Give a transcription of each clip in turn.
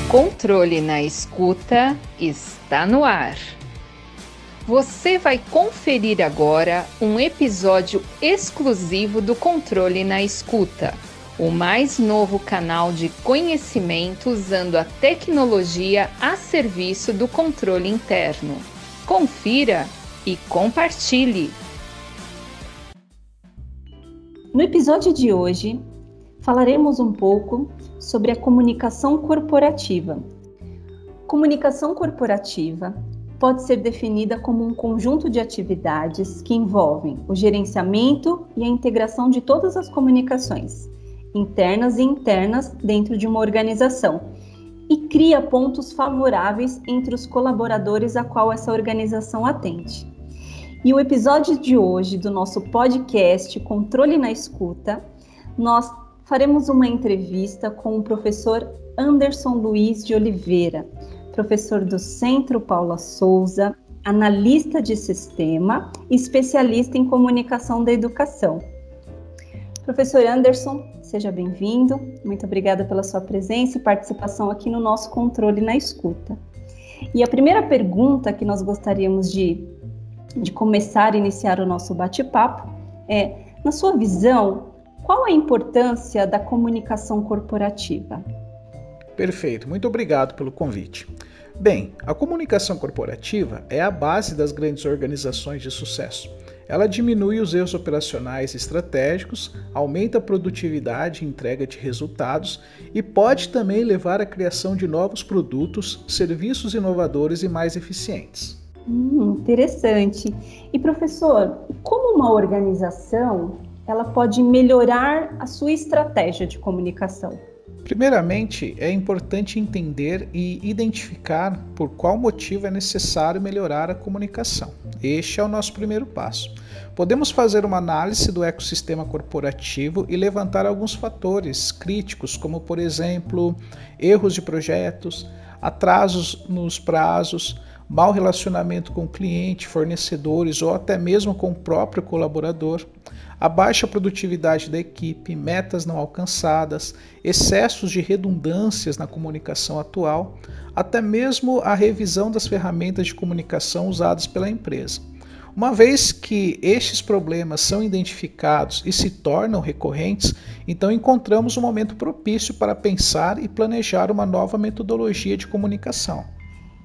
Controle na escuta está no ar. Você vai conferir agora um episódio exclusivo do Controle na Escuta, o mais novo canal de conhecimento usando a tecnologia a serviço do controle interno. Confira e compartilhe. No episódio de hoje, falaremos um pouco sobre a comunicação corporativa. Comunicação corporativa pode ser definida como um conjunto de atividades que envolvem o gerenciamento e a integração de todas as comunicações, internas e internas, dentro de uma organização, e cria pontos favoráveis entre os colaboradores a qual essa organização atende. E o episódio de hoje do nosso podcast Controle na Escuta, nós faremos uma entrevista com o professor Anderson Luiz de Oliveira, professor do Centro Paula Souza, analista de sistema e especialista em comunicação da educação. Professor Anderson, seja bem-vindo. Muito obrigada pela sua presença e participação aqui no nosso controle na escuta. E a primeira pergunta que nós gostaríamos de, de começar a iniciar o nosso bate-papo é: na sua visão, qual a importância da comunicação corporativa? Perfeito, muito obrigado pelo convite. Bem, a comunicação corporativa é a base das grandes organizações de sucesso. Ela diminui os erros operacionais estratégicos, aumenta a produtividade e entrega de resultados e pode também levar à criação de novos produtos, serviços inovadores e mais eficientes. Hum, interessante. E professor, como uma organização ela pode melhorar a sua estratégia de comunicação? Primeiramente, é importante entender e identificar por qual motivo é necessário melhorar a comunicação. Este é o nosso primeiro passo. Podemos fazer uma análise do ecossistema corporativo e levantar alguns fatores críticos, como, por exemplo, erros de projetos, atrasos nos prazos, mau relacionamento com cliente, fornecedores ou até mesmo com o próprio colaborador, a baixa produtividade da equipe, metas não alcançadas, excessos de redundâncias na comunicação atual, até mesmo a revisão das ferramentas de comunicação usadas pela empresa. Uma vez que estes problemas são identificados e se tornam recorrentes, então encontramos um momento propício para pensar e planejar uma nova metodologia de comunicação.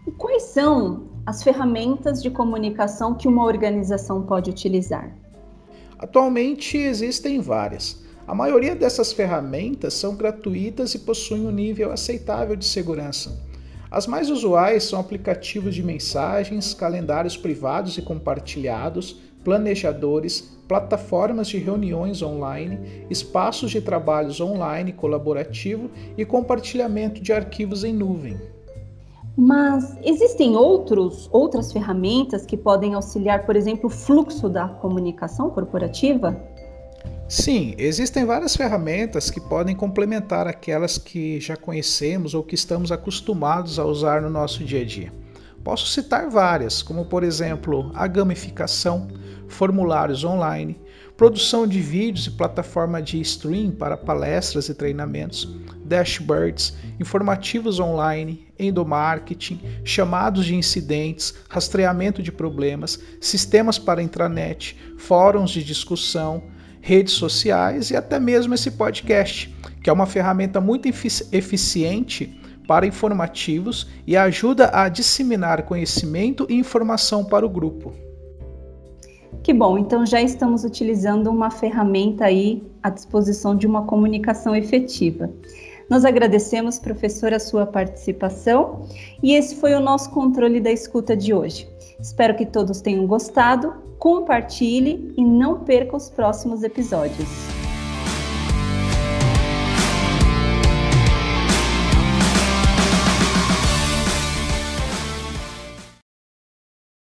E quais são as ferramentas de comunicação que uma organização pode utilizar? Atualmente existem várias. A maioria dessas ferramentas são gratuitas e possuem um nível aceitável de segurança. As mais usuais são aplicativos de mensagens, calendários privados e compartilhados, planejadores, plataformas de reuniões online, espaços de trabalhos online colaborativo e compartilhamento de arquivos em nuvem. Mas existem outros, outras ferramentas que podem auxiliar, por exemplo, o fluxo da comunicação corporativa? Sim, existem várias ferramentas que podem complementar aquelas que já conhecemos ou que estamos acostumados a usar no nosso dia a dia. Posso citar várias, como por exemplo a gamificação, formulários online, produção de vídeos e plataforma de stream para palestras e treinamentos, dashboards, informativos online, endomarketing, chamados de incidentes, rastreamento de problemas, sistemas para intranet, fóruns de discussão, redes sociais e até mesmo esse podcast, que é uma ferramenta muito eficiente para informativos e ajuda a disseminar conhecimento e informação para o grupo. Que bom, então já estamos utilizando uma ferramenta aí à disposição de uma comunicação efetiva. Nós agradecemos, professor, a sua participação e esse foi o nosso controle da escuta de hoje. Espero que todos tenham gostado, compartilhe e não perca os próximos episódios.